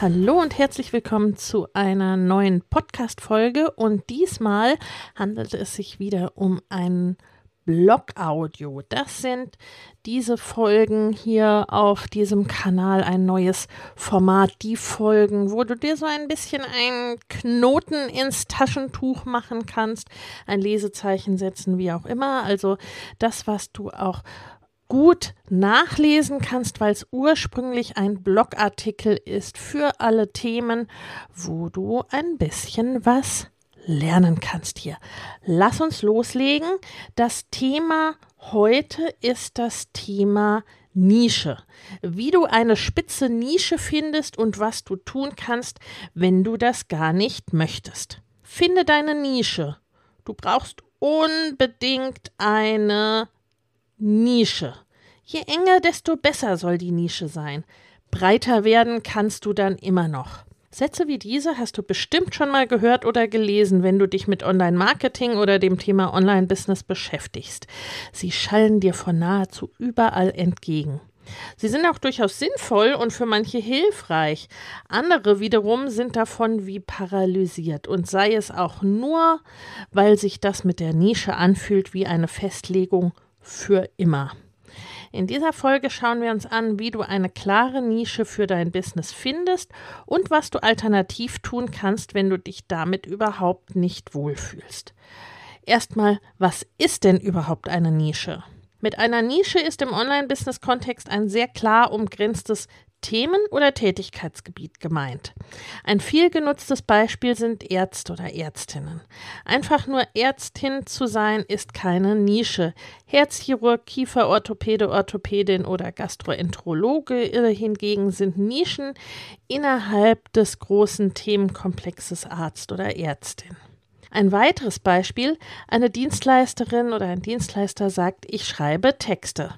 Hallo und herzlich willkommen zu einer neuen Podcast-Folge. Und diesmal handelt es sich wieder um ein Blog-Audio. Das sind diese Folgen hier auf diesem Kanal, ein neues Format, die Folgen, wo du dir so ein bisschen einen Knoten ins Taschentuch machen kannst, ein Lesezeichen setzen, wie auch immer. Also das, was du auch gut nachlesen kannst, weil es ursprünglich ein Blogartikel ist für alle Themen, wo du ein bisschen was lernen kannst hier. Lass uns loslegen. Das Thema heute ist das Thema Nische. Wie du eine spitze Nische findest und was du tun kannst, wenn du das gar nicht möchtest. Finde deine Nische. Du brauchst unbedingt eine Nische. Je enger, desto besser soll die Nische sein. Breiter werden kannst du dann immer noch. Sätze wie diese hast du bestimmt schon mal gehört oder gelesen, wenn du dich mit Online-Marketing oder dem Thema Online-Business beschäftigst. Sie schallen dir von nahezu überall entgegen. Sie sind auch durchaus sinnvoll und für manche hilfreich. Andere wiederum sind davon wie paralysiert und sei es auch nur, weil sich das mit der Nische anfühlt wie eine Festlegung für immer. In dieser Folge schauen wir uns an, wie du eine klare Nische für dein Business findest und was du alternativ tun kannst, wenn du dich damit überhaupt nicht wohlfühlst. Erstmal, was ist denn überhaupt eine Nische? Mit einer Nische ist im Online-Business-Kontext ein sehr klar umgrenztes Themen- oder Tätigkeitsgebiet gemeint. Ein viel genutztes Beispiel sind Ärzte oder Ärztinnen. Einfach nur Ärztin zu sein ist keine Nische. Herzchirurg, Kieferorthopäde, Orthopädin oder Gastroenterologe hingegen sind Nischen innerhalb des großen Themenkomplexes Arzt oder Ärztin. Ein weiteres Beispiel, eine Dienstleisterin oder ein Dienstleister sagt, ich schreibe Texte.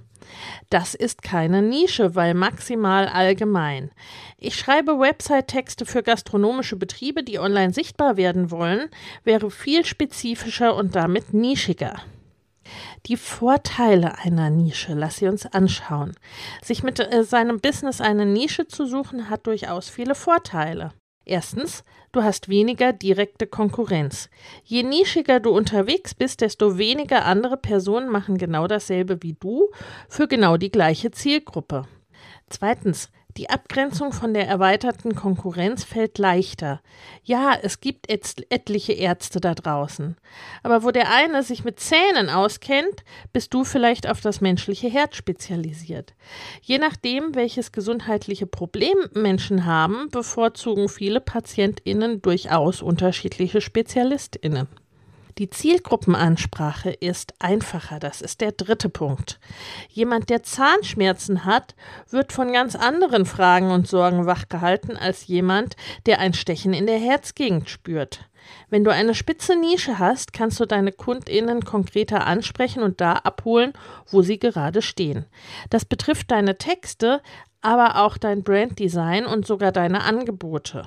Das ist keine Nische, weil maximal allgemein. Ich schreibe Website-Texte für gastronomische Betriebe, die online sichtbar werden wollen, wäre viel spezifischer und damit nischiger. Die Vorteile einer Nische, lass sie uns anschauen. Sich mit äh, seinem Business eine Nische zu suchen, hat durchaus viele Vorteile. Erstens, du hast weniger direkte Konkurrenz. Je nischiger du unterwegs bist, desto weniger andere Personen machen genau dasselbe wie du für genau die gleiche Zielgruppe. Zweitens, die Abgrenzung von der erweiterten Konkurrenz fällt leichter. Ja, es gibt et etliche Ärzte da draußen. Aber wo der eine sich mit Zähnen auskennt, bist du vielleicht auf das menschliche Herz spezialisiert. Je nachdem, welches gesundheitliche Problem Menschen haben, bevorzugen viele PatientInnen durchaus unterschiedliche SpezialistInnen. Die Zielgruppenansprache ist einfacher, das ist der dritte Punkt. Jemand, der Zahnschmerzen hat, wird von ganz anderen Fragen und Sorgen wachgehalten als jemand, der ein Stechen in der Herzgegend spürt. Wenn du eine spitze Nische hast, kannst du deine KundInnen konkreter ansprechen und da abholen, wo sie gerade stehen. Das betrifft deine Texte, aber auch dein Branddesign und sogar deine Angebote.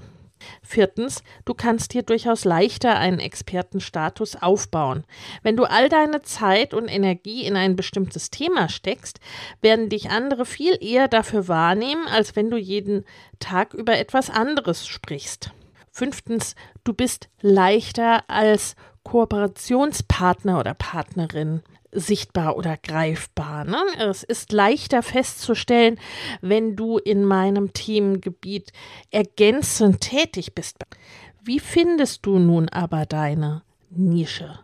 Viertens, du kannst dir durchaus leichter einen Expertenstatus aufbauen. Wenn du all deine Zeit und Energie in ein bestimmtes Thema steckst, werden dich andere viel eher dafür wahrnehmen, als wenn du jeden Tag über etwas anderes sprichst. Fünftens, du bist leichter als Kooperationspartner oder Partnerin sichtbar oder greifbar. Ne? Es ist leichter festzustellen, wenn du in meinem Themengebiet ergänzend tätig bist. Wie findest du nun aber deine Nische?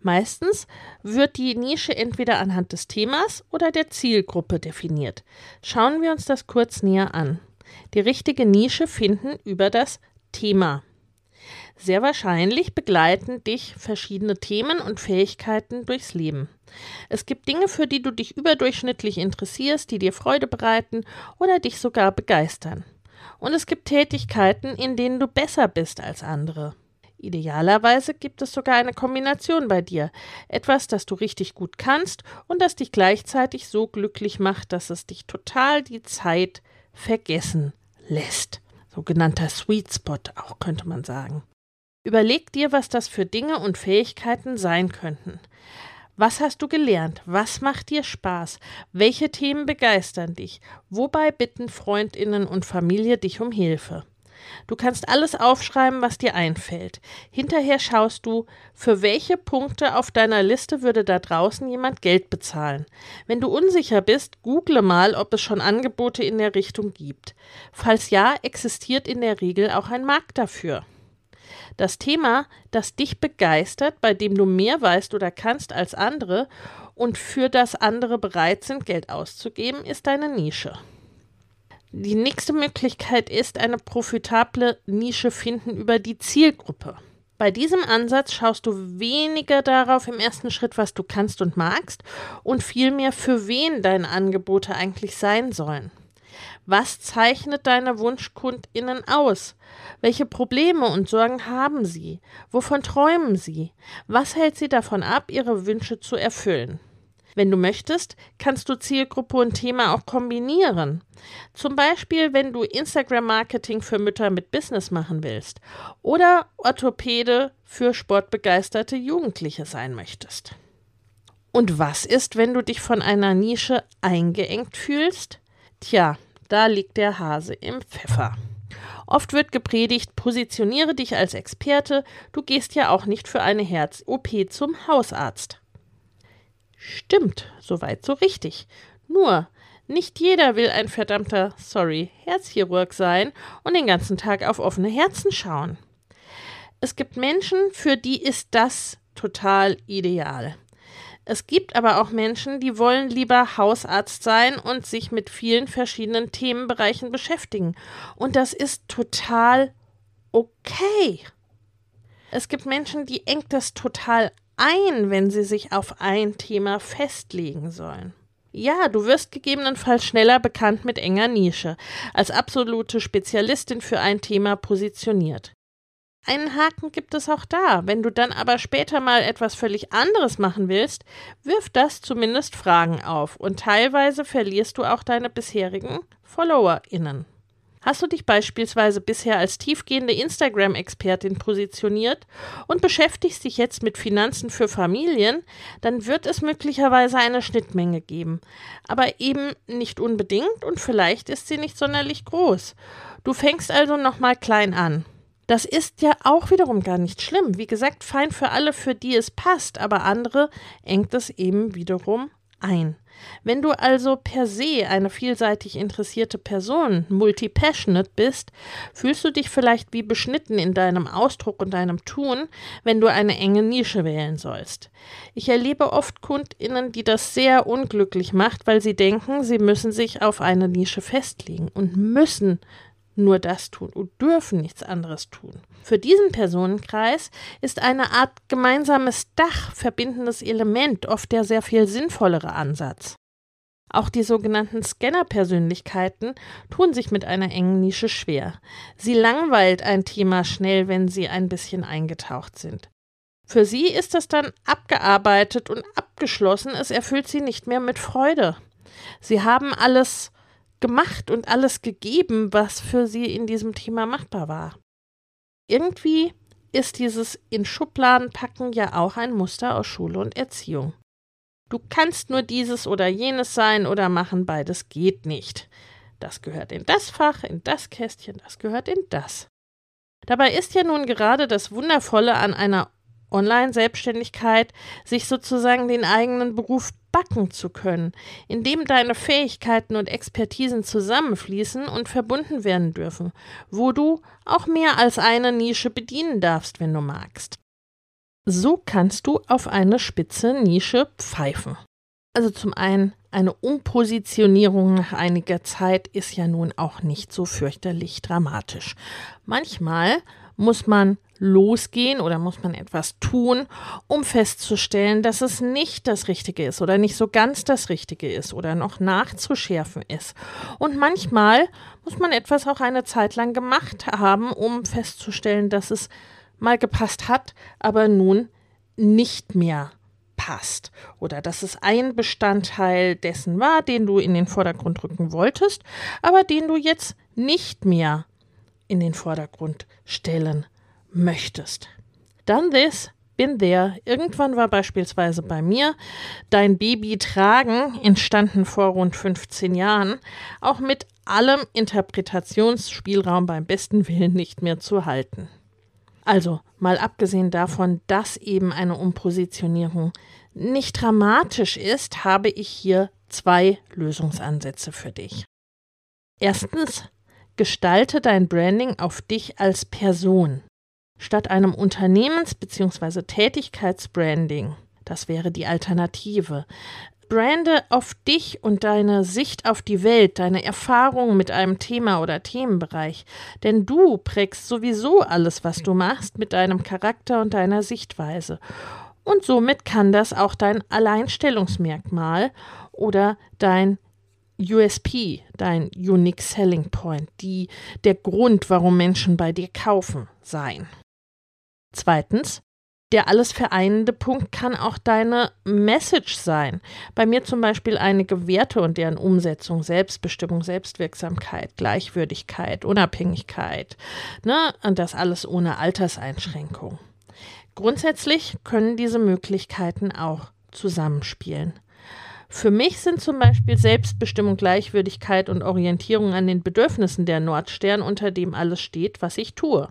Meistens wird die Nische entweder anhand des Themas oder der Zielgruppe definiert. Schauen wir uns das kurz näher an. Die richtige Nische finden über das Thema. Sehr wahrscheinlich begleiten dich verschiedene Themen und Fähigkeiten durchs Leben. Es gibt Dinge, für die du dich überdurchschnittlich interessierst, die dir Freude bereiten oder dich sogar begeistern. Und es gibt Tätigkeiten, in denen du besser bist als andere. Idealerweise gibt es sogar eine Kombination bei dir. Etwas, das du richtig gut kannst und das dich gleichzeitig so glücklich macht, dass es dich total die Zeit vergessen lässt. Sogenannter Sweet Spot auch könnte man sagen. Überleg dir, was das für Dinge und Fähigkeiten sein könnten. Was hast du gelernt? Was macht dir Spaß? Welche Themen begeistern dich? Wobei bitten Freundinnen und Familie dich um Hilfe? Du kannst alles aufschreiben, was dir einfällt. Hinterher schaust du, für welche Punkte auf deiner Liste würde da draußen jemand Geld bezahlen. Wenn du unsicher bist, google mal, ob es schon Angebote in der Richtung gibt. Falls ja, existiert in der Regel auch ein Markt dafür. Das Thema, das dich begeistert, bei dem du mehr weißt oder kannst als andere und für das andere bereit sind, Geld auszugeben, ist deine Nische. Die nächste Möglichkeit ist eine profitable Nische finden über die Zielgruppe. Bei diesem Ansatz schaust du weniger darauf im ersten Schritt, was du kannst und magst, und vielmehr, für wen deine Angebote eigentlich sein sollen. Was zeichnet deine Wunschkundinnen aus? Welche Probleme und Sorgen haben sie? Wovon träumen sie? Was hält sie davon ab, ihre Wünsche zu erfüllen? Wenn du möchtest, kannst du Zielgruppe und Thema auch kombinieren. Zum Beispiel, wenn du Instagram-Marketing für Mütter mit Business machen willst oder Orthopäde für sportbegeisterte Jugendliche sein möchtest. Und was ist, wenn du dich von einer Nische eingeengt fühlst? Tja, da liegt der Hase im Pfeffer. Oft wird gepredigt, positioniere dich als Experte, du gehst ja auch nicht für eine Herz-OP zum Hausarzt. Stimmt, soweit so richtig. Nur, nicht jeder will ein verdammter, sorry, Herzchirurg sein und den ganzen Tag auf offene Herzen schauen. Es gibt Menschen, für die ist das total ideal. Es gibt aber auch Menschen, die wollen lieber Hausarzt sein und sich mit vielen verschiedenen Themenbereichen beschäftigen. Und das ist total okay. Es gibt Menschen, die engt das total ein, wenn sie sich auf ein Thema festlegen sollen. Ja, du wirst gegebenenfalls schneller bekannt mit enger Nische, als absolute Spezialistin für ein Thema positioniert. Einen Haken gibt es auch da. Wenn du dann aber später mal etwas völlig anderes machen willst, wirft das zumindest Fragen auf und teilweise verlierst du auch deine bisherigen FollowerInnen. Hast du dich beispielsweise bisher als tiefgehende Instagram-Expertin positioniert und beschäftigst dich jetzt mit Finanzen für Familien, dann wird es möglicherweise eine Schnittmenge geben. Aber eben nicht unbedingt und vielleicht ist sie nicht sonderlich groß. Du fängst also nochmal klein an. Das ist ja auch wiederum gar nicht schlimm. Wie gesagt, fein für alle, für die es passt, aber andere engt es eben wiederum ein. Wenn du also per se eine vielseitig interessierte Person, multipassionate bist, fühlst du dich vielleicht wie beschnitten in deinem Ausdruck und deinem Tun, wenn du eine enge Nische wählen sollst. Ich erlebe oft Kundinnen, die das sehr unglücklich macht, weil sie denken, sie müssen sich auf eine Nische festlegen und müssen nur das tun und dürfen nichts anderes tun. Für diesen Personenkreis ist eine Art gemeinsames Dach verbindendes Element oft der sehr viel sinnvollere Ansatz. Auch die sogenannten Scanner-Persönlichkeiten tun sich mit einer engen Nische schwer. Sie langweilt ein Thema schnell, wenn sie ein bisschen eingetaucht sind. Für sie ist das dann abgearbeitet und abgeschlossen, es erfüllt sie nicht mehr mit Freude. Sie haben alles gemacht und alles gegeben, was für sie in diesem Thema machbar war. Irgendwie ist dieses in Schubladen packen ja auch ein Muster aus Schule und Erziehung. Du kannst nur dieses oder jenes sein oder machen, beides geht nicht. Das gehört in das Fach, in das Kästchen, das gehört in das. Dabei ist ja nun gerade das Wundervolle an einer Online-Selbstständigkeit, sich sozusagen den eigenen Beruf backen zu können, indem deine Fähigkeiten und Expertisen zusammenfließen und verbunden werden dürfen, wo du auch mehr als eine Nische bedienen darfst, wenn du magst. So kannst du auf eine spitze Nische pfeifen. Also zum einen, eine Umpositionierung nach einiger Zeit ist ja nun auch nicht so fürchterlich dramatisch. Manchmal muss man losgehen oder muss man etwas tun, um festzustellen, dass es nicht das Richtige ist oder nicht so ganz das Richtige ist oder noch nachzuschärfen ist. Und manchmal muss man etwas auch eine Zeit lang gemacht haben, um festzustellen, dass es mal gepasst hat, aber nun nicht mehr passt oder dass es ein Bestandteil dessen war, den du in den Vordergrund rücken wolltest, aber den du jetzt nicht mehr in den Vordergrund stellen möchtest. Done this, bin there. Irgendwann war beispielsweise bei mir dein Baby tragen, entstanden vor rund 15 Jahren, auch mit allem Interpretationsspielraum beim besten Willen nicht mehr zu halten. Also, mal abgesehen davon, dass eben eine Umpositionierung nicht dramatisch ist, habe ich hier zwei Lösungsansätze für dich. Erstens, Gestalte dein Branding auf dich als Person. Statt einem Unternehmens- bzw. Tätigkeitsbranding, das wäre die Alternative, brande auf dich und deine Sicht auf die Welt, deine Erfahrungen mit einem Thema oder Themenbereich. Denn du prägst sowieso alles, was du machst, mit deinem Charakter und deiner Sichtweise. Und somit kann das auch dein Alleinstellungsmerkmal oder dein USP, dein Unique Selling Point, die, der Grund, warum Menschen bei dir kaufen, sein. Zweitens, der alles vereinende Punkt kann auch deine Message sein. Bei mir zum Beispiel einige Werte und deren Umsetzung, Selbstbestimmung, Selbstwirksamkeit, Gleichwürdigkeit, Unabhängigkeit. Ne? Und das alles ohne Alterseinschränkung. Grundsätzlich können diese Möglichkeiten auch zusammenspielen. Für mich sind zum Beispiel Selbstbestimmung, Gleichwürdigkeit und Orientierung an den Bedürfnissen der Nordstern, unter dem alles steht, was ich tue.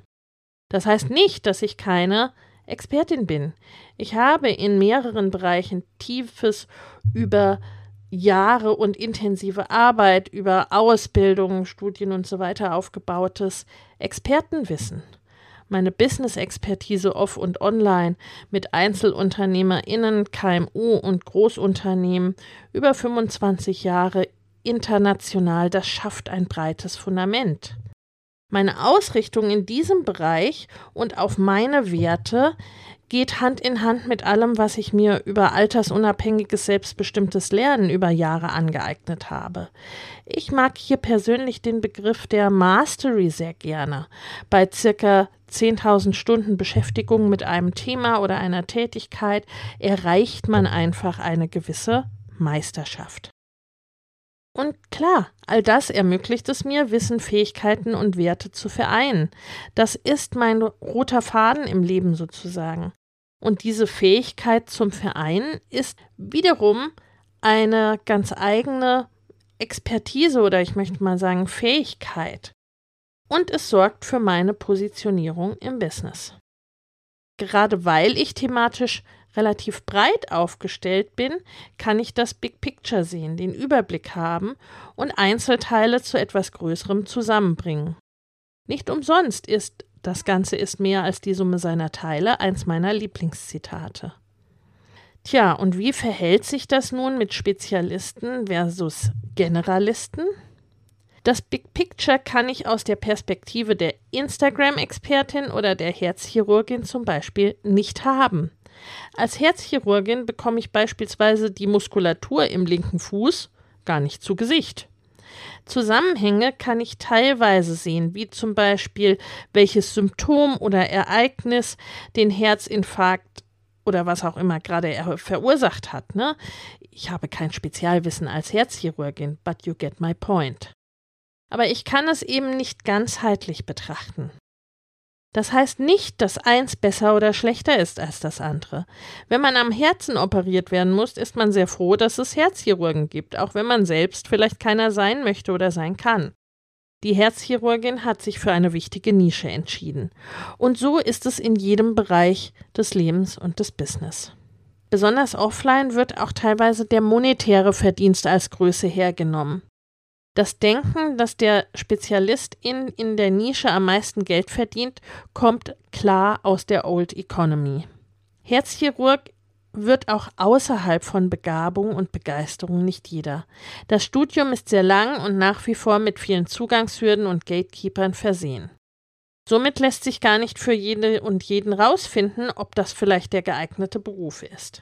Das heißt nicht, dass ich keine Expertin bin. Ich habe in mehreren Bereichen tiefes über Jahre und intensive Arbeit, über Ausbildung, Studien und so weiter aufgebautes Expertenwissen meine Business-Expertise off und online mit EinzelunternehmerInnen, KMU und Großunternehmen über 25 Jahre international, das schafft ein breites Fundament. Meine Ausrichtung in diesem Bereich und auf meine Werte geht Hand in Hand mit allem, was ich mir über altersunabhängiges, selbstbestimmtes Lernen über Jahre angeeignet habe. Ich mag hier persönlich den Begriff der Mastery sehr gerne. Bei circa 10.000 Stunden Beschäftigung mit einem Thema oder einer Tätigkeit erreicht man einfach eine gewisse Meisterschaft. Und klar, all das ermöglicht es mir, Wissen, Fähigkeiten und Werte zu vereinen. Das ist mein roter Faden im Leben sozusagen. Und diese Fähigkeit zum Vereinen ist wiederum eine ganz eigene Expertise oder ich möchte mal sagen Fähigkeit. Und es sorgt für meine Positionierung im Business. Gerade weil ich thematisch relativ breit aufgestellt bin, kann ich das Big Picture sehen, den Überblick haben und Einzelteile zu etwas Größerem zusammenbringen. Nicht umsonst ist das Ganze ist mehr als die Summe seiner Teile eins meiner Lieblingszitate. Tja, und wie verhält sich das nun mit Spezialisten versus Generalisten? Das Big Picture kann ich aus der Perspektive der Instagram-Expertin oder der Herzchirurgin zum Beispiel nicht haben. Als Herzchirurgin bekomme ich beispielsweise die Muskulatur im linken Fuß gar nicht zu Gesicht. Zusammenhänge kann ich teilweise sehen, wie zum Beispiel welches Symptom oder Ereignis den Herzinfarkt oder was auch immer gerade verursacht hat. Ne? Ich habe kein Spezialwissen als Herzchirurgin, but you get my point. Aber ich kann es eben nicht ganzheitlich betrachten. Das heißt nicht, dass eins besser oder schlechter ist als das andere. Wenn man am Herzen operiert werden muss, ist man sehr froh, dass es Herzchirurgen gibt, auch wenn man selbst vielleicht keiner sein möchte oder sein kann. Die Herzchirurgin hat sich für eine wichtige Nische entschieden. Und so ist es in jedem Bereich des Lebens und des Business. Besonders offline wird auch teilweise der monetäre Verdienst als Größe hergenommen. Das Denken, dass der Spezialist in, in der Nische am meisten Geld verdient, kommt klar aus der Old Economy. Herzchirurg wird auch außerhalb von Begabung und Begeisterung nicht jeder. Das Studium ist sehr lang und nach wie vor mit vielen Zugangshürden und Gatekeepern versehen. Somit lässt sich gar nicht für jede und jeden rausfinden, ob das vielleicht der geeignete Beruf ist.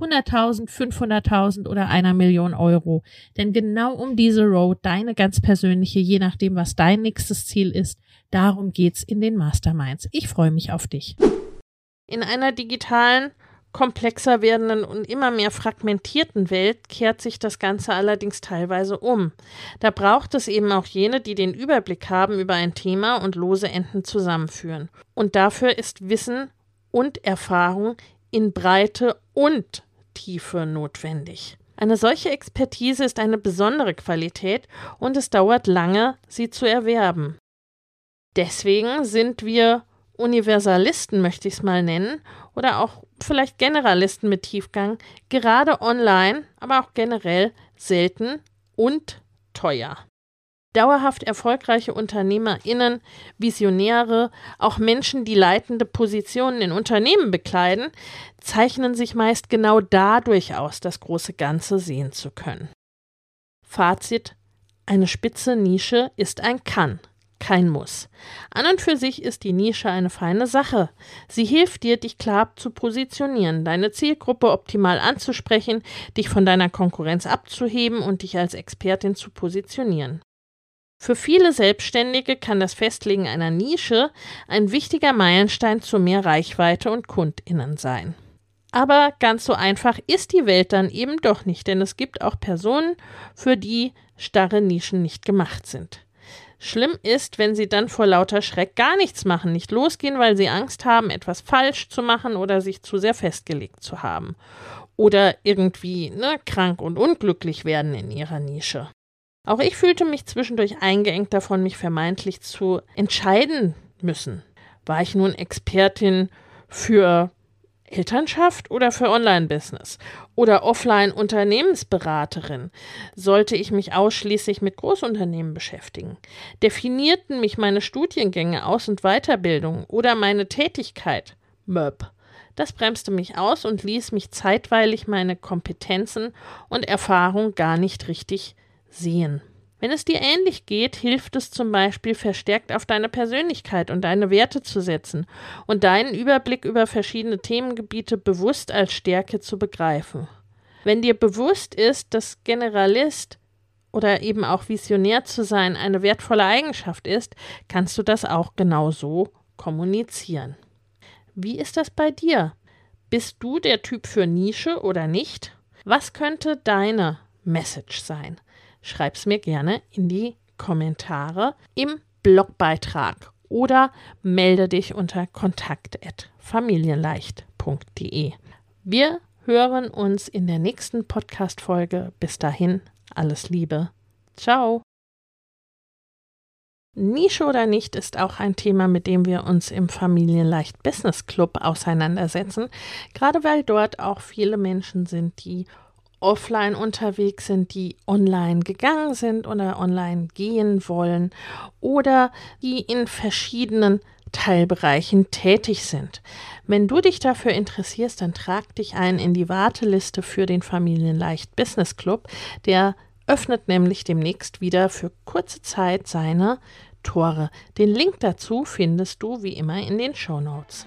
100.000, 500.000 oder einer Million Euro. Denn genau um diese Road, deine ganz persönliche, je nachdem, was dein nächstes Ziel ist, darum geht's in den Masterminds. Ich freue mich auf dich. In einer digitalen, komplexer werdenden und immer mehr fragmentierten Welt kehrt sich das Ganze allerdings teilweise um. Da braucht es eben auch jene, die den Überblick haben über ein Thema und lose Enden zusammenführen. Und dafür ist Wissen und Erfahrung in Breite und Tiefe notwendig. Eine solche Expertise ist eine besondere Qualität und es dauert lange, sie zu erwerben. Deswegen sind wir Universalisten, möchte ich es mal nennen, oder auch vielleicht Generalisten mit Tiefgang, gerade online, aber auch generell selten und teuer. Dauerhaft erfolgreiche UnternehmerInnen, Visionäre, auch Menschen, die leitende Positionen in Unternehmen bekleiden, zeichnen sich meist genau dadurch aus, das große Ganze sehen zu können. Fazit: Eine spitze Nische ist ein Kann, kein Muss. An und für sich ist die Nische eine feine Sache. Sie hilft dir, dich klar zu positionieren, deine Zielgruppe optimal anzusprechen, dich von deiner Konkurrenz abzuheben und dich als Expertin zu positionieren. Für viele Selbstständige kann das Festlegen einer Nische ein wichtiger Meilenstein zu mehr Reichweite und Kundinnen sein. Aber ganz so einfach ist die Welt dann eben doch nicht, denn es gibt auch Personen, für die starre Nischen nicht gemacht sind. Schlimm ist, wenn sie dann vor lauter Schreck gar nichts machen, nicht losgehen, weil sie Angst haben, etwas falsch zu machen oder sich zu sehr festgelegt zu haben. Oder irgendwie ne, krank und unglücklich werden in ihrer Nische. Auch ich fühlte mich zwischendurch eingeengt davon, mich vermeintlich zu entscheiden müssen. War ich nun Expertin für Elternschaft oder für Online-Business? Oder Offline-Unternehmensberaterin? Sollte ich mich ausschließlich mit Großunternehmen beschäftigen? Definierten mich meine Studiengänge, Aus- und Weiterbildung oder meine Tätigkeit? Möb. Das bremste mich aus und ließ mich zeitweilig meine Kompetenzen und Erfahrung gar nicht richtig sehen. Wenn es dir ähnlich geht, hilft es zum Beispiel verstärkt auf deine Persönlichkeit und deine Werte zu setzen und deinen Überblick über verschiedene Themengebiete bewusst als Stärke zu begreifen. Wenn dir bewusst ist, dass Generalist oder eben auch Visionär zu sein eine wertvolle Eigenschaft ist, kannst du das auch genau so kommunizieren. Wie ist das bei dir? Bist du der Typ für Nische oder nicht? Was könnte deine Message sein? Schreib's mir gerne in die Kommentare im Blogbeitrag oder melde dich unter kontakt@familienleicht.de. Wir hören uns in der nächsten Podcast Folge. Bis dahin, alles Liebe. Ciao. Nische oder nicht ist auch ein Thema, mit dem wir uns im Familienleicht Business Club auseinandersetzen, gerade weil dort auch viele Menschen sind, die offline unterwegs sind, die online gegangen sind oder online gehen wollen oder die in verschiedenen Teilbereichen tätig sind. Wenn du dich dafür interessierst, dann trag dich ein in die Warteliste für den Familienleicht Business Club, der öffnet nämlich demnächst wieder für kurze Zeit seine Tore. Den Link dazu findest du wie immer in den Show Notes.